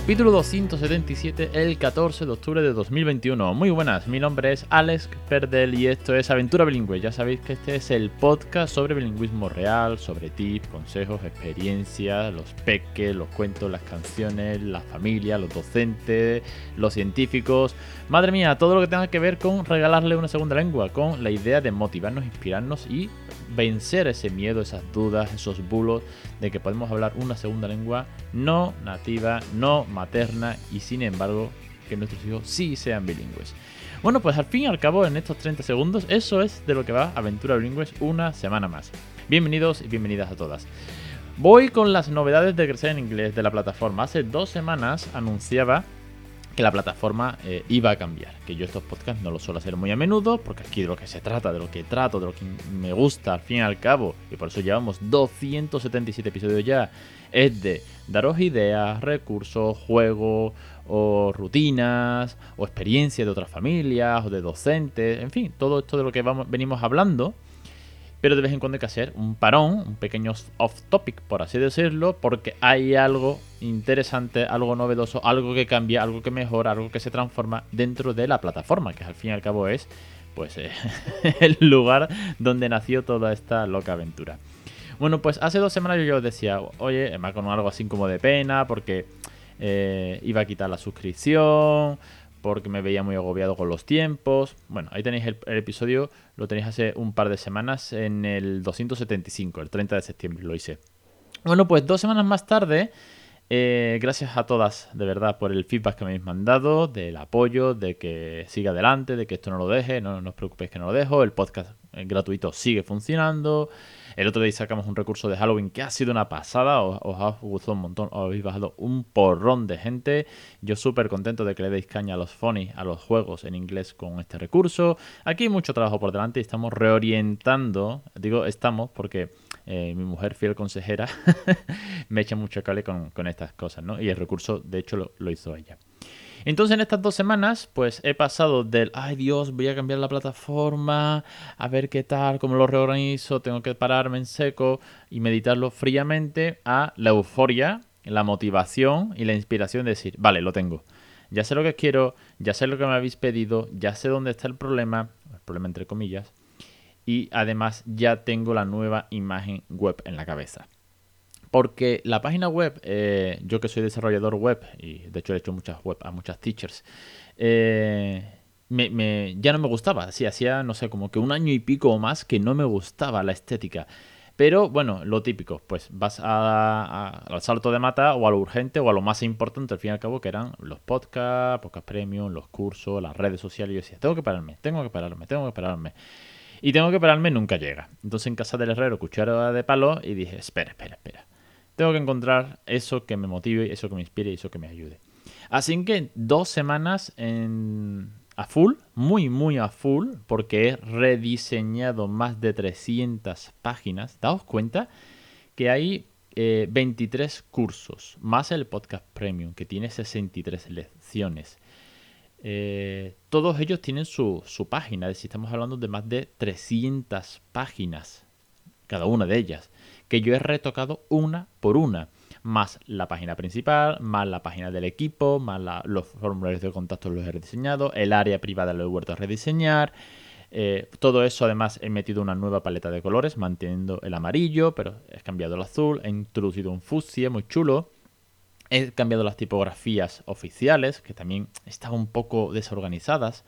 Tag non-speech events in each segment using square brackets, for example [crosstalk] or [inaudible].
Capítulo 277, el 14 de octubre de 2021. Muy buenas, mi nombre es Alex Perdel y esto es Aventura Bilingüe. Ya sabéis que este es el podcast sobre bilingüismo real, sobre tips, consejos, experiencias, los peques, los cuentos, las canciones, la familia, los docentes, los científicos. Madre mía, todo lo que tenga que ver con regalarle una segunda lengua, con la idea de motivarnos, inspirarnos y vencer ese miedo, esas dudas, esos bulos de que podemos hablar una segunda lengua no nativa, no materna y sin embargo que nuestros hijos sí sean bilingües. Bueno, pues al fin y al cabo, en estos 30 segundos, eso es de lo que va Aventura Bilingües una semana más. Bienvenidos y bienvenidas a todas. Voy con las novedades de Crecer en Inglés de la plataforma. Hace dos semanas anunciaba que la plataforma eh, iba a cambiar. Que yo estos podcasts no los suelo hacer muy a menudo, porque aquí de lo que se trata, de lo que trato, de lo que me gusta al fin y al cabo, y por eso llevamos 277 episodios ya, es de daros ideas, recursos, juegos, o rutinas, o experiencias de otras familias, o de docentes, en fin, todo esto de lo que vamos, venimos hablando pero de vez en cuando hay que hacer un parón, un pequeño off topic, por así decirlo, porque hay algo interesante, algo novedoso, algo que cambia, algo que mejora, algo que se transforma dentro de la plataforma, que al fin y al cabo es pues eh, [laughs] el lugar donde nació toda esta loca aventura. Bueno, pues hace dos semanas yo decía, oye, me con algo así como de pena, porque eh, iba a quitar la suscripción, porque me veía muy agobiado con los tiempos. Bueno, ahí tenéis el, episodio, lo tenéis hace un par de semanas en el 275, el 30 de septiembre lo hice. Bueno, pues dos semanas más tarde, eh, gracias a todas, de verdad, por el feedback que me habéis mandado, del apoyo, de que siga adelante, de que esto no lo deje, no, os preocupéis que no lo dejo, el podcast eh, gratuito sigue funcionando. El otro día sacamos un recurso de Halloween que ha sido una pasada, os, ha gustado un montón, os habéis bajado un porrón de gente. Yo súper contento de que le deis caña a los funny, a los juegos en inglés con este recurso. Aquí hay mucho trabajo por delante y estamos reorientando, digo estamos porque eh, mi mujer fiel consejera [laughs] me echa mucho cable con, estas cosas, ¿no? Y el recurso, de hecho, lo hizo ella. Entonces en estas dos semanas pues he pasado del, ay Dios, voy a cambiar la plataforma, a ver qué tal, cómo lo reorganizo, tengo que pararme en seco y meditarlo fríamente, a la euforia, la motivación y la inspiración de decir, vale, lo tengo. Ya sé lo que quiero, ya sé lo que me habéis pedido, ya sé dónde está el problema, el problema entre comillas, y además ya tengo la nueva imagen web en la cabeza. Porque la página web, eh, yo que soy desarrollador web, y de hecho he hecho muchas web a muchas teachers, eh, me, ya no me gustaba. Así hacía, no sé, como que un año y pico o más que no me gustaba la estética. Pero bueno, lo típico, pues vas al salto de mata o a lo urgente o a lo más importante al fin y al cabo, que eran los podcasts, podcast premium, los cursos, las redes sociales. Y yo decía, tengo que pararme, tengo que pararme, tengo que pararme. Y tengo que pararme, nunca llega. Entonces en casa del herrero, cuchara de palo, y dije, espera, espera, espera. Tengo que encontrar eso que me motive, eso que me inspire y eso que me ayude. Así que dos semanas en, a full, muy, muy a full, porque he rediseñado más de 300 páginas. Daos cuenta que hay 23 eh, cursos, más el podcast premium, que tiene 63 lecciones. Eh, todos ellos tienen su, página, es estamos hablando de más de 300 páginas, cada una de ellas que yo he retocado una por una. Más la página principal, más la página del equipo, más los formularios de contacto los he rediseñado, el área privada lo he vuelto a rediseñar. Eh, todo eso además he metido una nueva paleta de colores, manteniendo el amarillo, pero he cambiado el azul, he introducido un fucsia muy chulo. He cambiado las tipografías oficiales, que también estaban un poco desorganizadas.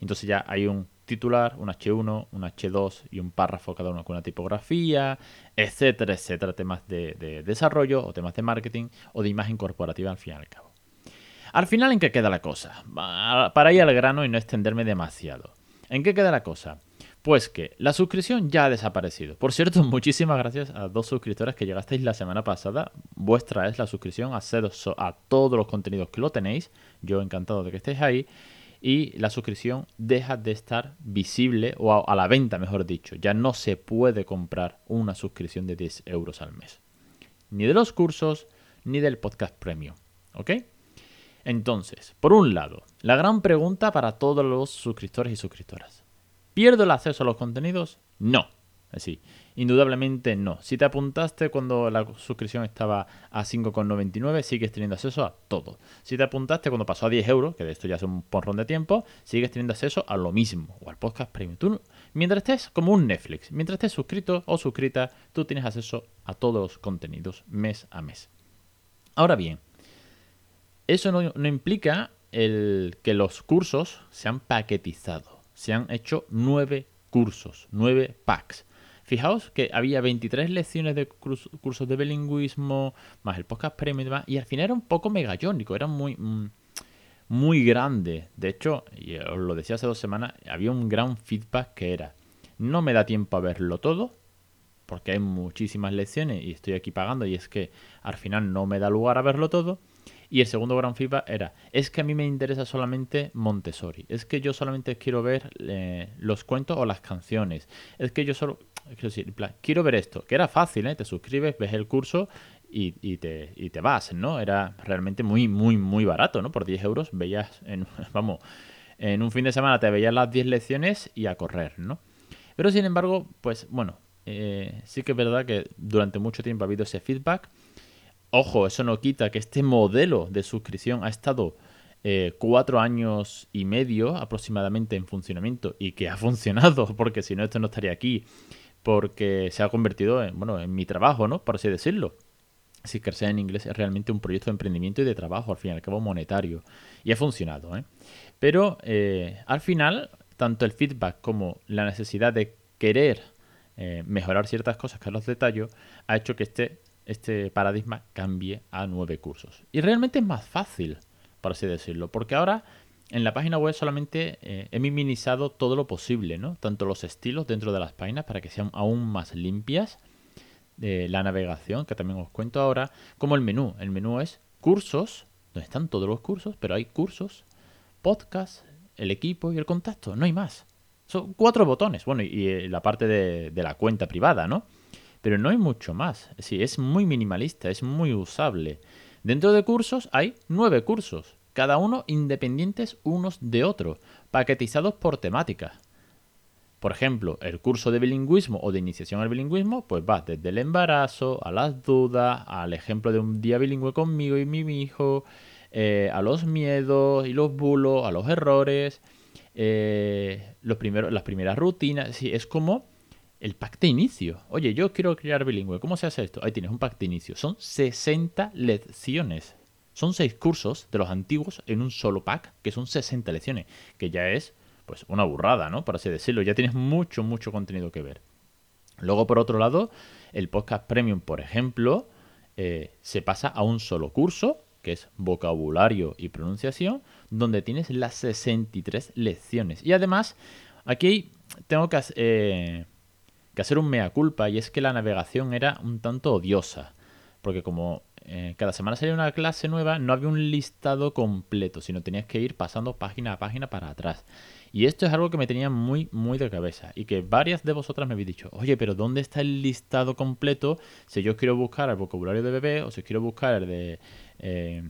Entonces ya hay un titular, un H1, un H2 y un párrafo cada uno con una tipografía, etcétera, etcétera, temas de, desarrollo o temas de marketing o de imagen corporativa al fin y al cabo. Al final, ¿en qué queda la cosa? Para ir al grano y no extenderme demasiado. ¿En qué queda la cosa? Pues que la suscripción ya ha desaparecido. Por cierto, [laughs] muchísimas gracias a dos suscriptoras que llegasteis la semana pasada. Vuestra es la suscripción, acceso a todos los contenidos que lo tenéis. Yo encantado de que estéis ahí y la suscripción deja de estar visible o a, la venta, mejor dicho. Ya no se puede comprar una suscripción de 10 euros al mes. Ni de los cursos, ni del podcast premium. ¿Ok? Entonces, por un lado, la gran pregunta para todos los suscriptores y suscriptoras. ¿Pierdo el acceso a los contenidos? No. Así, indudablemente no. Si te apuntaste cuando la suscripción estaba a 5,99, sigues teniendo acceso a todo. Si te apuntaste cuando pasó a 10 euros, que de esto ya es un porrón de tiempo, sigues teniendo acceso a lo mismo, o al podcast premium. Mientras estés como un Netflix, mientras estés suscrito o suscrita, tú tienes acceso a todos los contenidos mes a mes. Ahora bien, eso no, implica el que los cursos se han paquetizado. Se han hecho nueve cursos, nueve packs. Fijaos que había 23 lecciones de cursos de bilingüismo, más el podcast premium y al final era un poco megallónico, era muy, mm, muy grande. De hecho, y os lo decía hace dos semanas, había un gran feedback que era, no me da tiempo a verlo todo, porque hay muchísimas lecciones y estoy aquí pagando y es que al final no me da lugar a verlo todo. Y el segundo gran feedback era, es que a mí me interesa solamente Montessori, es que yo solamente quiero ver eh, los cuentos o las canciones, es que yo solo, quiero decir, quiero ver esto, que era fácil, ¿eh? te suscribes, ves el curso y, te, y te vas, ¿no? Era realmente muy, muy, muy barato, ¿no? Por 10 euros veías, en, [laughs] vamos, en un fin de semana te veías las 10 lecciones y a correr, ¿no? Pero sin embargo, pues bueno, eh, sí que es verdad que durante mucho tiempo ha habido ese feedback Ojo, eso no quita que este modelo de suscripción ha estado eh, cuatro años y medio aproximadamente en funcionamiento y que ha [laughs] funcionado, porque si no, esto no estaría aquí, porque se ha convertido en, bueno, en mi trabajo, ¿no? Por así decirlo. Si que en inglés es realmente un proyecto de emprendimiento y de trabajo, al fin y al cabo monetario. Y ha funcionado, ¿eh? Pero eh, al final, tanto el feedback como la necesidad de querer eh, mejorar ciertas cosas que los detallo, ha hecho que este este paradigma cambie a nueve cursos. Y realmente es más fácil, por así decirlo, porque ahora en la página web solamente eh, he minimizado todo lo posible, ¿no? Tanto los estilos dentro de las páginas para que sean aún más limpias, de la navegación, que también os cuento ahora, como el menú. El menú es cursos, donde están todos los cursos, pero hay cursos, podcast, el equipo y el contacto, no hay más. Son cuatro botones, bueno, y, eh, la parte de la cuenta privada, ¿no? Pero no hay mucho más. Sí, es muy minimalista, es muy usable. Dentro de cursos hay nueve cursos, cada uno independientes unos de otros, paquetizados por temática. Por ejemplo, el curso de bilingüismo o de iniciación al bilingüismo, pues va desde el embarazo, a las dudas, al ejemplo de un día bilingüe conmigo y mi hijo, eh, a los miedos y los bulos, a los errores, eh, las primeras rutinas. Sí, es como el pack de inicio. Oye, yo quiero crear bilingüe. ¿Cómo se hace esto? Ahí tienes un pack de inicio. Son 60 lecciones. Son 6 cursos de los antiguos en un solo pack, que son 60 lecciones. Que ya es, pues, una burrada, ¿no? Por así decirlo. Ya tienes mucho, mucho contenido que ver. Luego, por otro lado, el podcast premium, por ejemplo, eh, se pasa a un solo curso, que es vocabulario y pronunciación, donde tienes las 63 lecciones. Y además, aquí tengo que... Eh, que hacer un mea culpa y es que la navegación era un tanto odiosa, porque como eh, cada semana salía una clase nueva, no había un listado completo, sino tenías que ir pasando página a página para atrás. Y esto es algo que me tenía muy, muy de cabeza. Y que varias de vosotras me habéis dicho, oye, pero ¿dónde está el listado completo si yo quiero buscar el vocabulario de bebé o si quiero buscar el de, eh,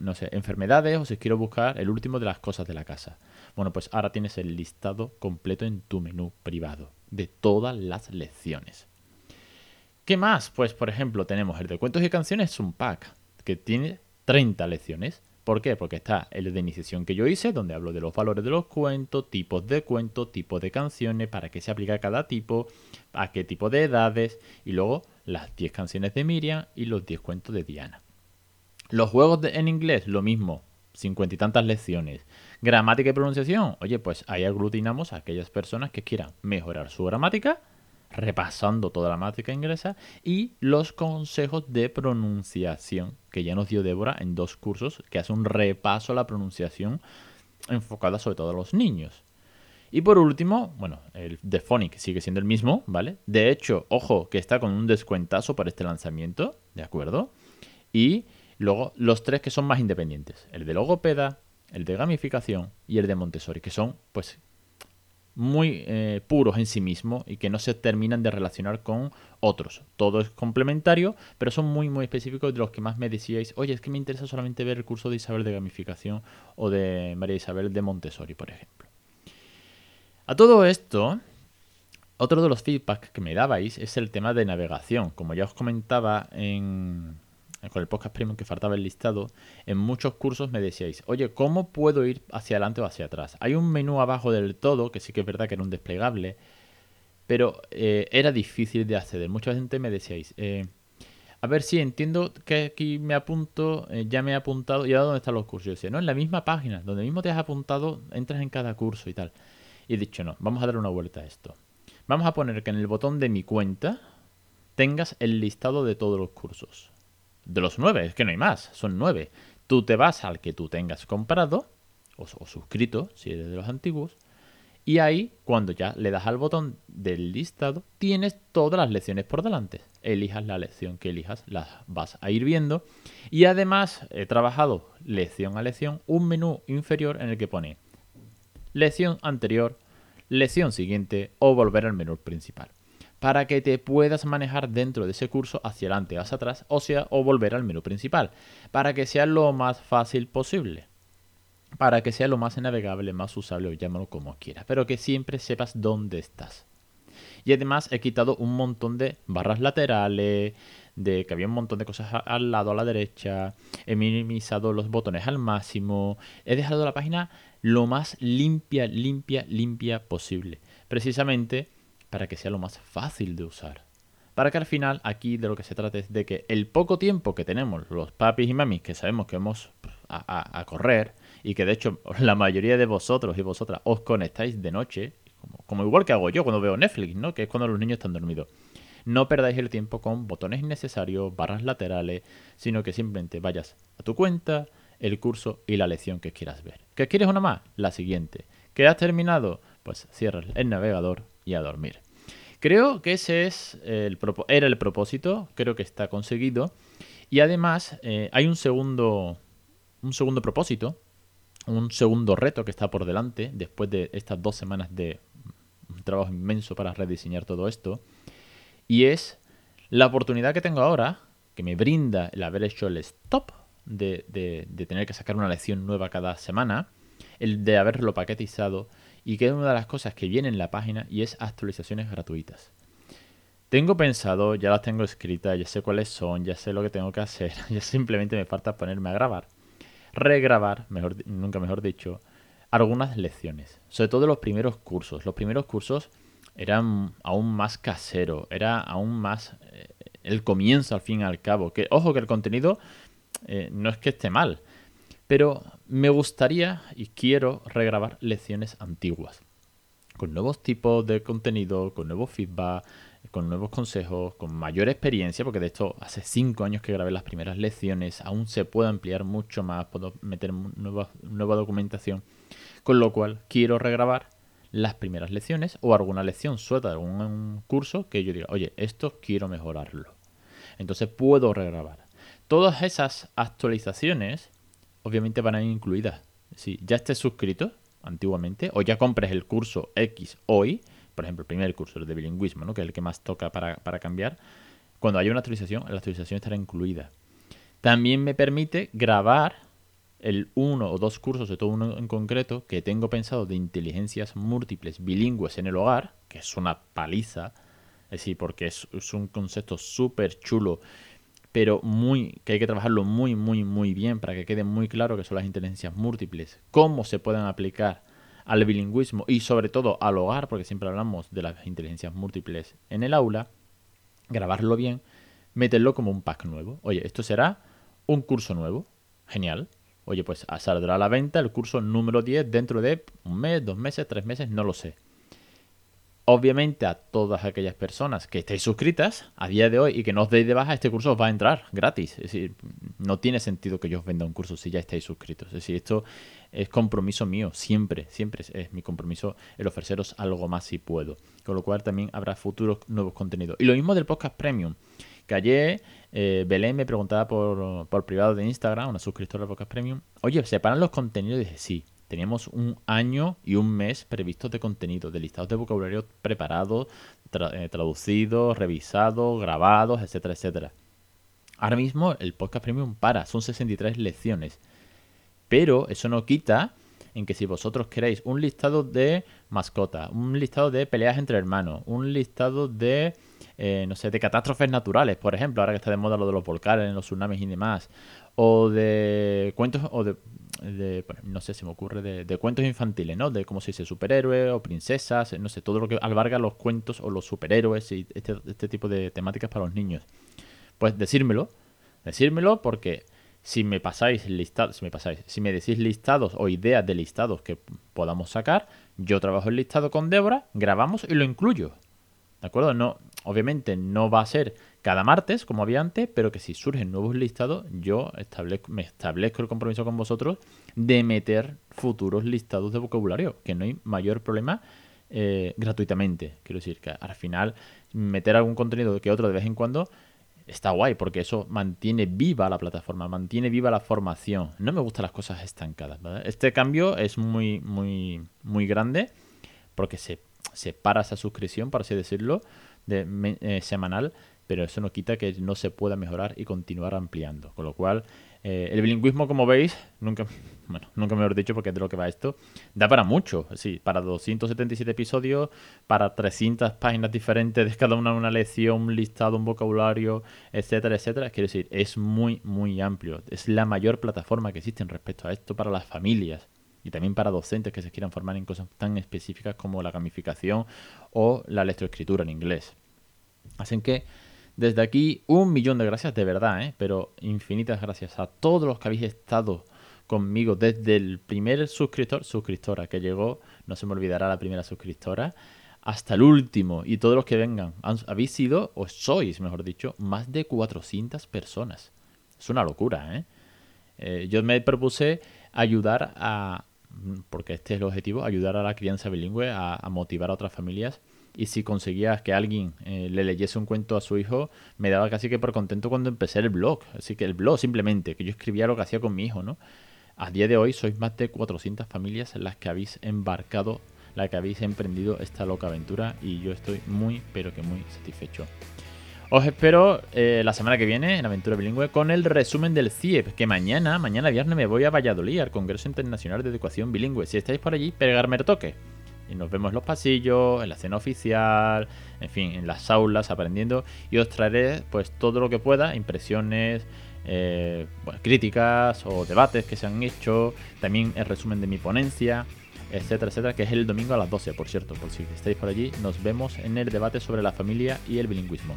no sé, enfermedades o si quiero buscar el último de las cosas de la casa? Bueno, pues ahora tienes el listado completo en tu menú privado de todas las lecciones. ¿Qué más? Pues por ejemplo tenemos el de cuentos y canciones, es un pack que tiene 30 lecciones. ¿Por qué? Porque está el de iniciación que yo hice, donde hablo de los valores de los cuentos, tipos de cuentos, tipos de canciones, para qué se aplica cada tipo, a qué tipo de edades, y luego las 10 canciones de Miriam y los 10 cuentos de Diana. Los juegos en inglés, lo mismo, cincuenta y tantas lecciones. Gramática y pronunciación. Oye, pues ahí aglutinamos a aquellas personas que quieran mejorar su gramática, repasando toda la gramática inglesa, y los consejos de pronunciación, que ya nos dio Débora en dos cursos, que hace un repaso a la pronunciación enfocada sobre todo a los niños. Y por último, bueno, el de Phonic sigue siendo el mismo, ¿vale? De hecho, ojo, que está con un descuentazo para este lanzamiento, ¿de acuerdo? Y Luego, los tres que son más independientes. El de logopeda, el de gamificación y el de Montessori, que son, pues, muy eh, puros en sí mismos y que no se terminan de relacionar con otros. Todo es complementario, pero son muy, muy específicos de los que más me decíais, oye, es que me interesa solamente ver el curso de Isabel de gamificación o de María Isabel de Montessori, por ejemplo. A todo esto, otro de los feedbacks que me dabais es el tema de navegación. Como ya os comentaba en, con el podcast premium que faltaba el listado, en muchos cursos me decíais, oye, ¿cómo puedo ir hacia adelante o hacia atrás? Hay un menú abajo del todo, que sí que es verdad que era un desplegable, pero eh, era difícil de acceder. Mucha gente me decíais, eh, a ver si entiendo que aquí me apunto, eh, ya me he apuntado, y ahora dónde están los cursos. Yo decía, no, en la misma página, donde mismo te has apuntado, entras en cada curso y tal. Y he dicho, no, vamos a dar una vuelta a esto. Vamos a poner que en el botón de mi cuenta tengas el listado de todos los cursos de los nueve, es que no hay más, son nueve. Tú te vas al que tú tengas comprado o, suscrito, si eres de los antiguos, y ahí, cuando ya le das al botón del listado, tienes todas las lecciones por delante. Elijas la lección que elijas, las vas a ir viendo. Y además he trabajado lección a lección un menú inferior en el que pone lección anterior, lección siguiente o volver al menú principal para que te puedas manejar dentro de ese curso hacia adelante, hacia atrás, o sea, o volver al menú principal, para que sea lo más fácil posible, para que sea lo más navegable, más usable, o llámalo como quieras, pero que siempre sepas dónde estás. Y además he quitado un montón de barras laterales, de que había un montón de cosas al lado, a la derecha, he minimizado los botones al máximo, he dejado la página lo más limpia, limpia, limpia posible. Precisamente para que sea lo más fácil de usar. Para que al final aquí de lo que se trata es de que el poco tiempo que tenemos los papis y mamis que sabemos que vamos a, correr y que de hecho [laughs] la mayoría de vosotros y vosotras os conectáis de noche, como, igual que hago yo cuando veo Netflix, ¿no? Que es cuando los niños están dormidos. No perdáis el tiempo con botones innecesarios, barras laterales, sino que simplemente vayas a tu cuenta, el curso y la lección que quieras ver. ¿Qué quieres una más? La siguiente. ¿Que has terminado? Pues cierras el navegador y a dormir. Creo que ese es el era el propósito, creo que está conseguido. Y además eh, hay un segundo, un segundo propósito, un segundo reto que está por delante después de estas dos semanas de trabajo inmenso para rediseñar todo esto. Y es la oportunidad que tengo ahora, que me brinda el haber hecho el stop de, de tener que sacar una lección nueva cada semana, el de haberlo paquetizado y que es una de las cosas que viene en la página y es actualizaciones gratuitas. Tengo pensado, ya las tengo escritas, ya sé cuáles son, ya sé lo que tengo que hacer, [laughs] ya simplemente me falta ponerme a grabar. Regrabar, mejor, nunca mejor dicho, algunas lecciones, sobre todo los primeros cursos. Los primeros cursos eran aún más casero, era aún más eh, el comienzo al fin y al cabo. Que, ojo que el contenido eh, no es que esté mal, pero me gustaría y quiero regrabar lecciones antiguas. Con nuevos tipos de contenido, con nuevos feedback, con nuevos consejos, con mayor experiencia, porque de esto hace cinco años que grabé las primeras lecciones, aún se puede ampliar mucho más, puedo meter nueva, nueva documentación, con lo cual quiero regrabar las primeras lecciones o alguna lección suelta de algún curso que yo diga, oye, esto quiero mejorarlo. Entonces puedo regrabar. Todas esas actualizaciones obviamente van a ir incluidas. Si ya estés suscrito antiguamente o ya compres el curso X hoy, por ejemplo, el primer curso, el de bilingüismo, ¿no? que es el que más toca para, para cambiar, cuando haya una actualización, la actualización estará incluida. También me permite grabar el uno o dos cursos, de todo uno en concreto, que tengo pensado de inteligencias múltiples bilingües en el hogar, que es una paliza, es decir, porque es, es un concepto súper chulo pero muy que hay que trabajarlo muy, muy, muy bien para que quede muy claro que son las inteligencias múltiples, cómo se pueden aplicar al bilingüismo y sobre todo al hogar, porque siempre hablamos de las inteligencias múltiples en el aula, grabarlo bien, meterlo como un pack nuevo. Oye, esto será un curso nuevo, genial. Oye, pues saldrá a la venta el curso número 10 dentro de un mes, dos meses, tres meses, no lo sé. Obviamente a todas aquellas personas que estéis suscritas a día de hoy y que no os deis de baja, este curso os va a entrar gratis. Es decir, no tiene sentido que yo os venda un curso si ya estáis suscritos. Es decir, esto es compromiso mío, siempre, siempre es, mi compromiso el ofreceros algo más si puedo. Con lo cual también habrá futuros nuevos contenidos. Y lo mismo del podcast premium. Que ayer eh, Belén me preguntaba por, por privado de Instagram, una suscriptora del podcast premium, oye, ¿separan los contenidos? Y dije, sí teníamos un año y un mes previstos de contenido, de listados de vocabulario preparados, eh, traducidos, revisados, grabados, etcétera, etcétera. Ahora mismo el podcast premium para, son 63 lecciones. Pero eso no quita en que si vosotros queréis un listado de mascotas, un listado de peleas entre hermanos, un listado de, eh, no sé, de catástrofes naturales, por ejemplo, ahora que está de moda lo de los volcanes, los tsunamis y demás, o de cuentos, o de, no sé, si me ocurre, de, cuentos infantiles, ¿no? De cómo se dice superhéroes o princesas, no sé, todo lo que alberga los cuentos o los superhéroes y este, este tipo de temáticas para los niños. Pues decírmelo, decírmelo porque si me pasáis listados, si me pasáis, si me decís listados o ideas de listados que podamos sacar, yo trabajo el listado con Débora, grabamos y lo incluyo. ¿De acuerdo? No, obviamente no va a ser cada martes, como había antes, pero que si surgen nuevos listados, yo me establezco el compromiso con vosotros de meter futuros listados de vocabulario, que no hay mayor problema eh, gratuitamente. Quiero decir que al final meter algún contenido que otro de vez en cuando está guay porque eso mantiene viva la plataforma, mantiene viva la formación. No me gustan las cosas estancadas. Este cambio es muy, muy, muy grande porque se separa esa suscripción, por así decirlo, de, eh, semanal pero eso no quita que no se pueda mejorar y continuar ampliando. Con lo cual, eh, el bilingüismo, como veis, nunca, [laughs] bueno, nunca mejor dicho porque es de lo que va esto, da para mucho. Sí, para 277 episodios, para 300 páginas diferentes de cada una una lección, un listado, un vocabulario, etcétera, etcétera. Quiero decir, es muy, muy amplio. Es la mayor plataforma que existe respecto a esto para las familias y también para docentes que se quieran formar en cosas tan específicas como la gamificación o la lectoescritura en inglés. Así que desde aquí, un millón de gracias, de verdad, ¿eh? pero infinitas gracias a todos los que habéis estado conmigo desde el primer suscriptor, suscriptora que llegó, no se me olvidará la primera suscriptora, hasta el último y todos los que vengan. habéis sido, o sois, mejor dicho, más de 400 personas. Es una locura, ¿eh? ¿eh? yo me propuse ayudar a, porque este es el objetivo, ayudar a la crianza bilingüe, a motivar a otras familias y si conseguías que alguien eh, le leyese un cuento a su hijo, me daba casi que por contento cuando empecé el blog. Así que el blog simplemente, que yo escribía lo que hacía con mi hijo, ¿no? A día de hoy sois más de 400 familias las que habéis embarcado, las que habéis emprendido esta loca aventura y yo estoy muy, pero que muy satisfecho. Os espero eh, la semana que viene en Aventura Bilingüe con el resumen del CIEP, que mañana, mañana viernes me voy a Valladolid, al Congreso Internacional de Educación Bilingüe. Si estáis por allí, pegarme el toque. Y nos vemos en los pasillos, en la escena oficial, en fin, en las aulas aprendiendo. Y os traeré pues todo lo que pueda, impresiones, eh, críticas o debates que se han hecho. También el resumen de mi ponencia, etcétera, etcétera, que es el domingo a las 12, por cierto. Por si estáis por allí, nos vemos en el debate sobre la familia y el bilingüismo.